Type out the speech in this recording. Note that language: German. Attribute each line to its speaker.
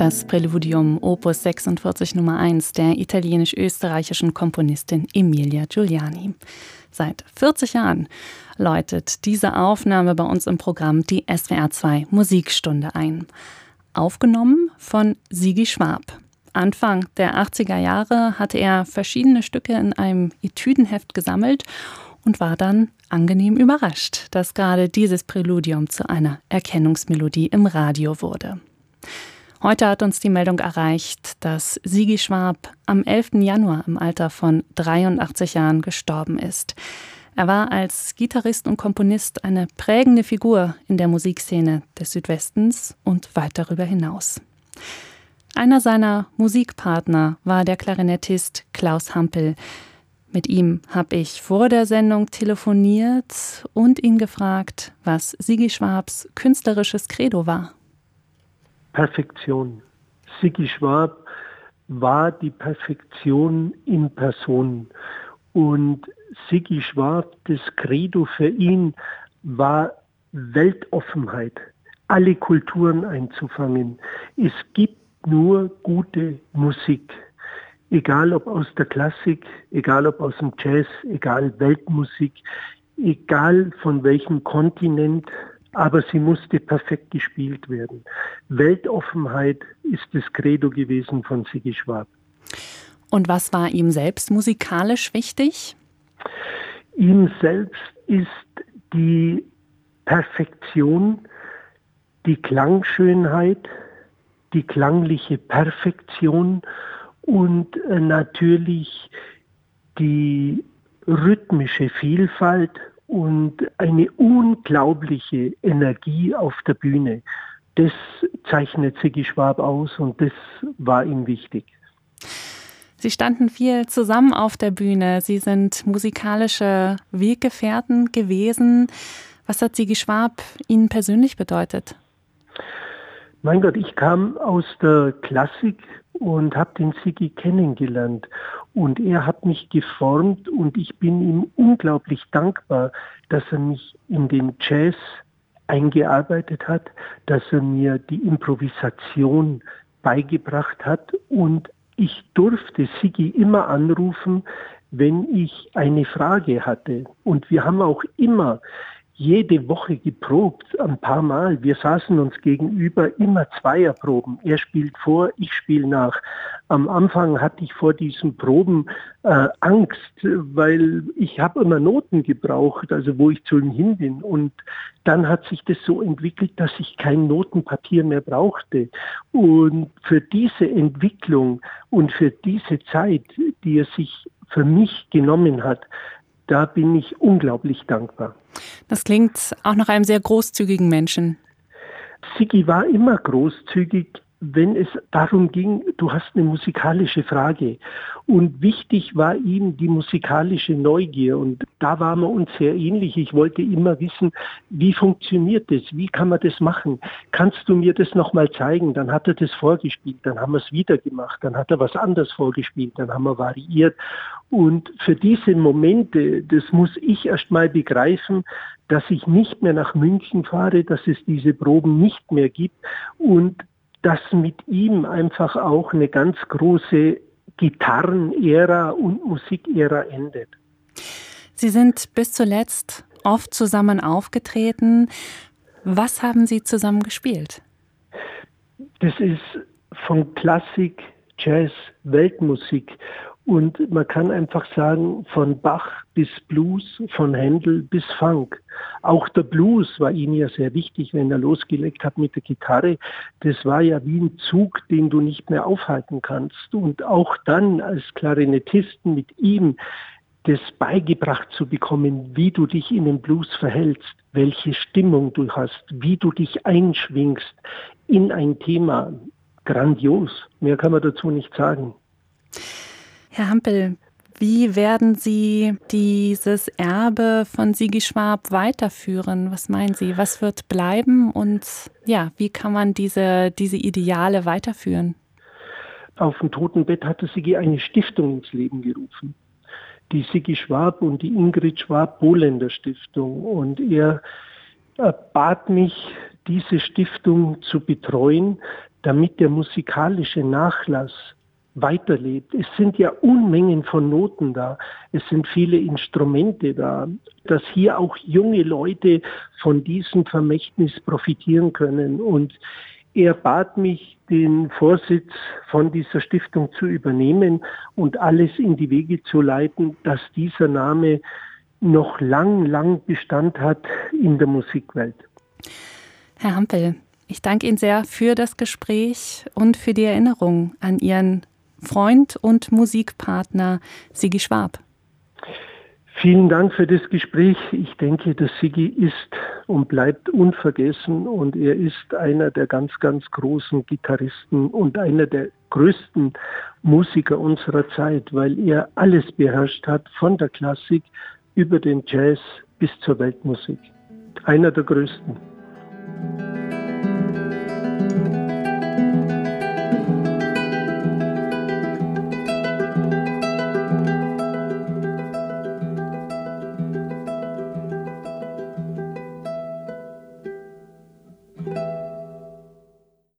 Speaker 1: das Präludium Opus 46 Nummer 1 der italienisch-österreichischen Komponistin Emilia Giuliani. Seit 40 Jahren läutet diese Aufnahme bei uns im Programm die SWR 2 Musikstunde ein. Aufgenommen von Sigi Schwab. Anfang der 80er Jahre hatte er verschiedene Stücke in einem Etüdenheft gesammelt und war dann angenehm überrascht, dass gerade dieses Präludium zu einer Erkennungsmelodie im Radio wurde. Heute hat uns die Meldung erreicht, dass Sigi Schwab am 11. Januar im Alter von 83 Jahren gestorben ist. Er war als Gitarrist und Komponist eine prägende Figur in der Musikszene des Südwestens und weit darüber hinaus. Einer seiner Musikpartner war der Klarinettist Klaus Hampel. Mit ihm habe ich vor der Sendung telefoniert und ihn gefragt, was Sigi Schwabs künstlerisches Credo war.
Speaker 2: Perfektion. Sigi Schwab war die Perfektion in Person. Und Sigi Schwab, das Credo für ihn war Weltoffenheit, alle Kulturen einzufangen. Es gibt nur gute Musik, egal ob aus der Klassik, egal ob aus dem Jazz, egal Weltmusik, egal von welchem Kontinent, aber sie musste perfekt gespielt werden. Weltoffenheit ist das Credo gewesen von Sigi Schwab.
Speaker 1: Und was war ihm selbst musikalisch wichtig?
Speaker 2: Ihm selbst ist die Perfektion, die Klangschönheit, die klangliche Perfektion und äh, natürlich die rhythmische Vielfalt und eine unglaubliche Energie auf der Bühne. Das zeichnet Siggi Schwab aus und das war ihm wichtig.
Speaker 1: Sie standen viel zusammen auf der Bühne. Sie sind musikalische Weggefährten gewesen. Was hat Siggi Schwab Ihnen persönlich bedeutet?
Speaker 2: Mein Gott, ich kam aus der Klassik und habe den Siggi kennengelernt. Und er hat mich geformt und ich bin ihm unglaublich dankbar, dass er mich in den Jazz eingearbeitet hat, dass er mir die Improvisation beigebracht hat und ich durfte Siggi immer anrufen, wenn ich eine Frage hatte. Und wir haben auch immer jede Woche geprobt, ein paar Mal. Wir saßen uns gegenüber, immer Zweierproben. Er spielt vor, ich spiele nach. Am Anfang hatte ich vor diesen Proben äh, Angst, weil ich habe immer Noten gebraucht, also wo ich zu ihm hin bin. Und dann hat sich das so entwickelt, dass ich kein Notenpapier mehr brauchte. Und für diese Entwicklung und für diese Zeit, die er sich für mich genommen hat, da bin ich unglaublich dankbar.
Speaker 1: Das klingt auch nach einem sehr großzügigen Menschen.
Speaker 2: Sigi war immer großzügig, wenn es darum ging, du hast eine musikalische Frage. Und wichtig war ihm die musikalische Neugier. Und da waren wir uns sehr ähnlich. Ich wollte immer wissen, wie funktioniert das? Wie kann man das machen? Kannst du mir das nochmal zeigen? Dann hat er das vorgespielt. Dann haben wir es wieder gemacht. Dann hat er was anderes vorgespielt. Dann haben wir variiert. Und für diese Momente, das muss ich erst mal begreifen, dass ich nicht mehr nach München fahre, dass es diese Proben nicht mehr gibt und dass mit ihm einfach auch eine ganz große Gitarrenära und Musikära endet.
Speaker 1: Sie sind bis zuletzt oft zusammen aufgetreten. Was haben Sie zusammen gespielt?
Speaker 2: Das ist von Klassik, Jazz, Weltmusik. Und man kann einfach sagen, von Bach bis Blues, von Händel bis Funk. Auch der Blues war ihm ja sehr wichtig, wenn er losgelegt hat mit der Gitarre. Das war ja wie ein Zug, den du nicht mehr aufhalten kannst. Und auch dann als Klarinettisten mit ihm das beigebracht zu bekommen, wie du dich in den Blues verhältst, welche Stimmung du hast, wie du dich einschwingst in ein Thema. Grandios. Mehr kann man dazu nicht sagen.
Speaker 1: Herr Hampel, wie werden Sie dieses Erbe von Sigi Schwab weiterführen? Was meinen Sie? Was wird bleiben und ja, wie kann man diese, diese Ideale weiterführen?
Speaker 2: Auf dem Totenbett hatte Sigi eine Stiftung ins Leben gerufen. Die Sigi Schwab und die Ingrid Schwab Bohländer Stiftung. Und er bat mich, diese Stiftung zu betreuen, damit der musikalische Nachlass weiterlebt. Es sind ja Unmengen von Noten da. Es sind viele Instrumente da, dass hier auch junge Leute von diesem Vermächtnis profitieren können. Und er bat mich, den Vorsitz von dieser Stiftung zu übernehmen und alles in die Wege zu leiten, dass dieser Name noch lang, lang Bestand hat in der Musikwelt.
Speaker 1: Herr Hampel, ich danke Ihnen sehr für das Gespräch und für die Erinnerung an Ihren Freund und Musikpartner Sigi Schwab.
Speaker 2: Vielen Dank für das Gespräch. Ich denke, der Sigi ist und bleibt unvergessen und er ist einer der ganz, ganz großen Gitarristen und einer der größten Musiker unserer Zeit, weil er alles beherrscht hat, von der Klassik über den Jazz bis zur Weltmusik. Einer der größten.